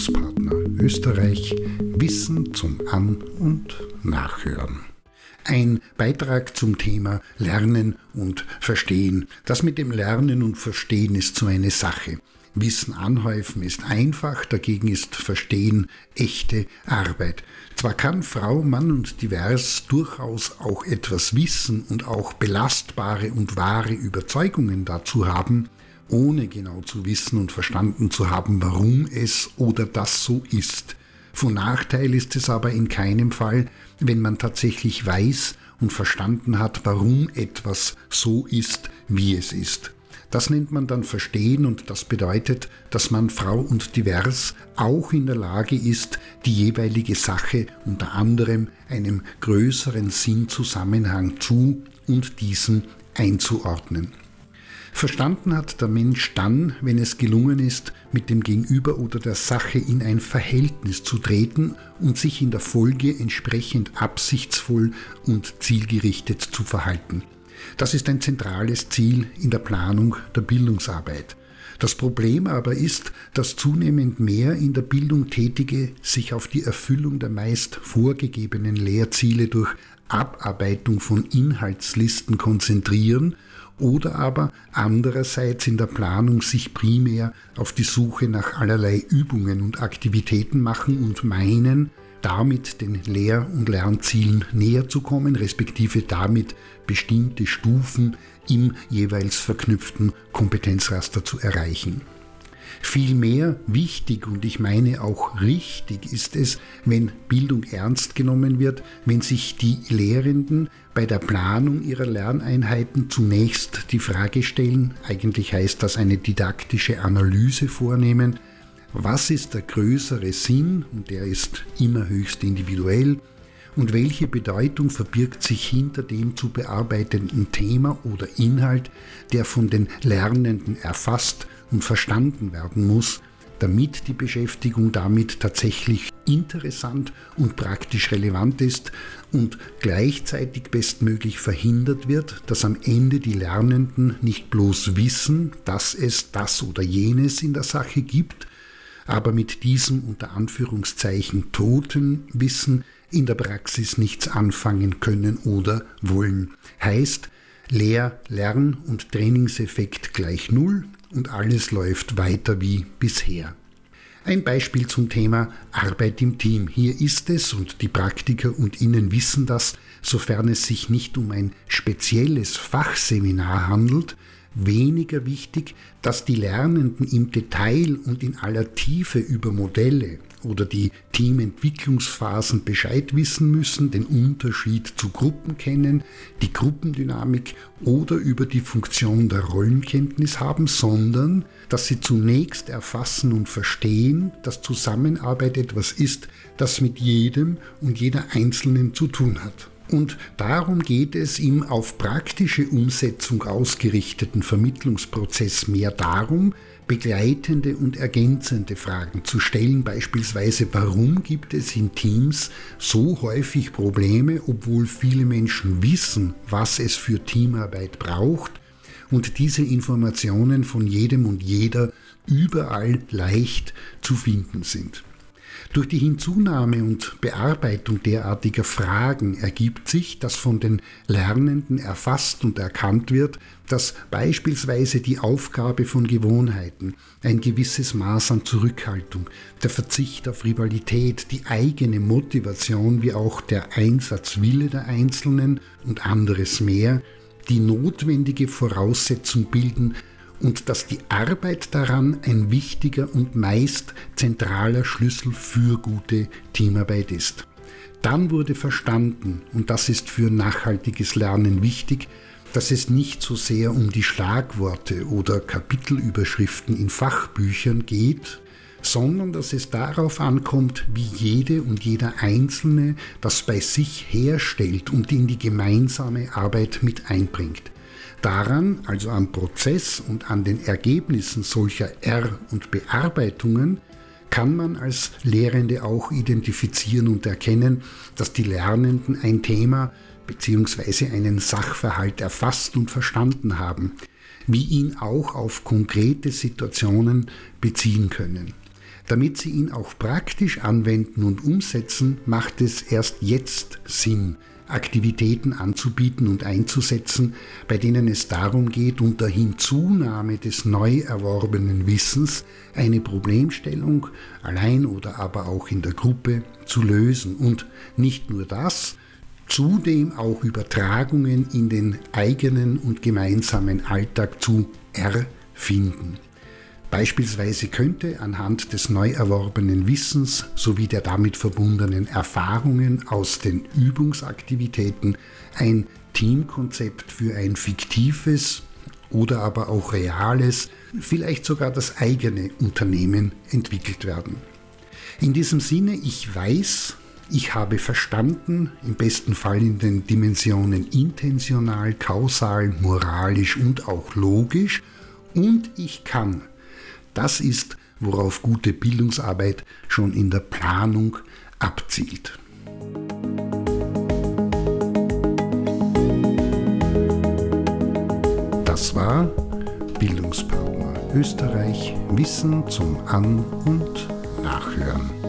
Bildungspartner Österreich Wissen zum An- und Nachhören. Ein Beitrag zum Thema Lernen und Verstehen. Das mit dem Lernen und Verstehen ist so eine Sache. Wissen anhäufen ist einfach, dagegen ist Verstehen echte Arbeit. Zwar kann Frau, Mann und divers durchaus auch etwas wissen und auch belastbare und wahre Überzeugungen dazu haben, ohne genau zu wissen und verstanden zu haben, warum es oder das so ist. Von Nachteil ist es aber in keinem Fall, wenn man tatsächlich weiß und verstanden hat, warum etwas so ist, wie es ist. Das nennt man dann Verstehen und das bedeutet, dass man Frau und divers auch in der Lage ist, die jeweilige Sache unter anderem einem größeren Sinnzusammenhang zu und diesen einzuordnen. Verstanden hat der Mensch dann, wenn es gelungen ist, mit dem Gegenüber oder der Sache in ein Verhältnis zu treten und sich in der Folge entsprechend absichtsvoll und zielgerichtet zu verhalten. Das ist ein zentrales Ziel in der Planung der Bildungsarbeit. Das Problem aber ist, dass zunehmend mehr in der Bildung Tätige sich auf die Erfüllung der meist vorgegebenen Lehrziele durch Abarbeitung von Inhaltslisten konzentrieren oder aber andererseits in der Planung sich primär auf die Suche nach allerlei Übungen und Aktivitäten machen und meinen, damit den Lehr- und Lernzielen näher zu kommen, respektive damit bestimmte Stufen im jeweils verknüpften Kompetenzraster zu erreichen. Vielmehr wichtig und ich meine auch richtig ist es, wenn Bildung ernst genommen wird, wenn sich die Lehrenden bei der Planung ihrer Lerneinheiten zunächst die Frage stellen, eigentlich heißt das eine didaktische Analyse vornehmen, was ist der größere Sinn, und der ist immer höchst individuell, und welche Bedeutung verbirgt sich hinter dem zu bearbeitenden Thema oder Inhalt, der von den Lernenden erfasst und verstanden werden muss, damit die Beschäftigung damit tatsächlich interessant und praktisch relevant ist und gleichzeitig bestmöglich verhindert wird, dass am Ende die Lernenden nicht bloß wissen, dass es das oder jenes in der Sache gibt, aber mit diesem unter Anführungszeichen toten Wissen in der Praxis nichts anfangen können oder wollen. Heißt, Lehr-, Lern- und Trainingseffekt gleich Null und alles läuft weiter wie bisher. Ein Beispiel zum Thema Arbeit im Team. Hier ist es, und die Praktiker und Ihnen wissen das, sofern es sich nicht um ein spezielles Fachseminar handelt, weniger wichtig, dass die Lernenden im Detail und in aller Tiefe über Modelle oder die Teamentwicklungsphasen Bescheid wissen müssen, den Unterschied zu Gruppen kennen, die Gruppendynamik oder über die Funktion der Rollenkenntnis haben, sondern dass sie zunächst erfassen und verstehen, dass Zusammenarbeit etwas ist, das mit jedem und jeder Einzelnen zu tun hat. Und darum geht es im auf praktische Umsetzung ausgerichteten Vermittlungsprozess mehr darum, begleitende und ergänzende Fragen zu stellen, beispielsweise warum gibt es in Teams so häufig Probleme, obwohl viele Menschen wissen, was es für Teamarbeit braucht und diese Informationen von jedem und jeder überall leicht zu finden sind. Durch die Hinzunahme und Bearbeitung derartiger Fragen ergibt sich, dass von den Lernenden erfasst und erkannt wird, dass beispielsweise die Aufgabe von Gewohnheiten, ein gewisses Maß an Zurückhaltung, der Verzicht auf Rivalität, die eigene Motivation wie auch der Einsatzwille der Einzelnen und anderes mehr die notwendige Voraussetzung bilden, und dass die Arbeit daran ein wichtiger und meist zentraler Schlüssel für gute Teamarbeit ist. Dann wurde verstanden, und das ist für nachhaltiges Lernen wichtig, dass es nicht so sehr um die Schlagworte oder Kapitelüberschriften in Fachbüchern geht, sondern dass es darauf ankommt, wie jede und jeder Einzelne das bei sich herstellt und in die gemeinsame Arbeit mit einbringt. Daran, also am Prozess und an den Ergebnissen solcher R- und Bearbeitungen, kann man als Lehrende auch identifizieren und erkennen, dass die Lernenden ein Thema bzw. einen Sachverhalt erfasst und verstanden haben, wie ihn auch auf konkrete Situationen beziehen können. Damit Sie ihn auch praktisch anwenden und umsetzen, macht es erst jetzt Sinn, Aktivitäten anzubieten und einzusetzen, bei denen es darum geht, unter Hinzunahme des neu erworbenen Wissens eine Problemstellung allein oder aber auch in der Gruppe zu lösen. Und nicht nur das, zudem auch Übertragungen in den eigenen und gemeinsamen Alltag zu erfinden. Beispielsweise könnte anhand des neu erworbenen Wissens sowie der damit verbundenen Erfahrungen aus den Übungsaktivitäten ein Teamkonzept für ein fiktives oder aber auch reales, vielleicht sogar das eigene Unternehmen entwickelt werden. In diesem Sinne, ich weiß, ich habe verstanden, im besten Fall in den Dimensionen intentional, kausal, moralisch und auch logisch, und ich kann das ist, worauf gute Bildungsarbeit schon in der Planung abzielt. Das war Bildungspartner Österreich Wissen zum An- und Nachhören.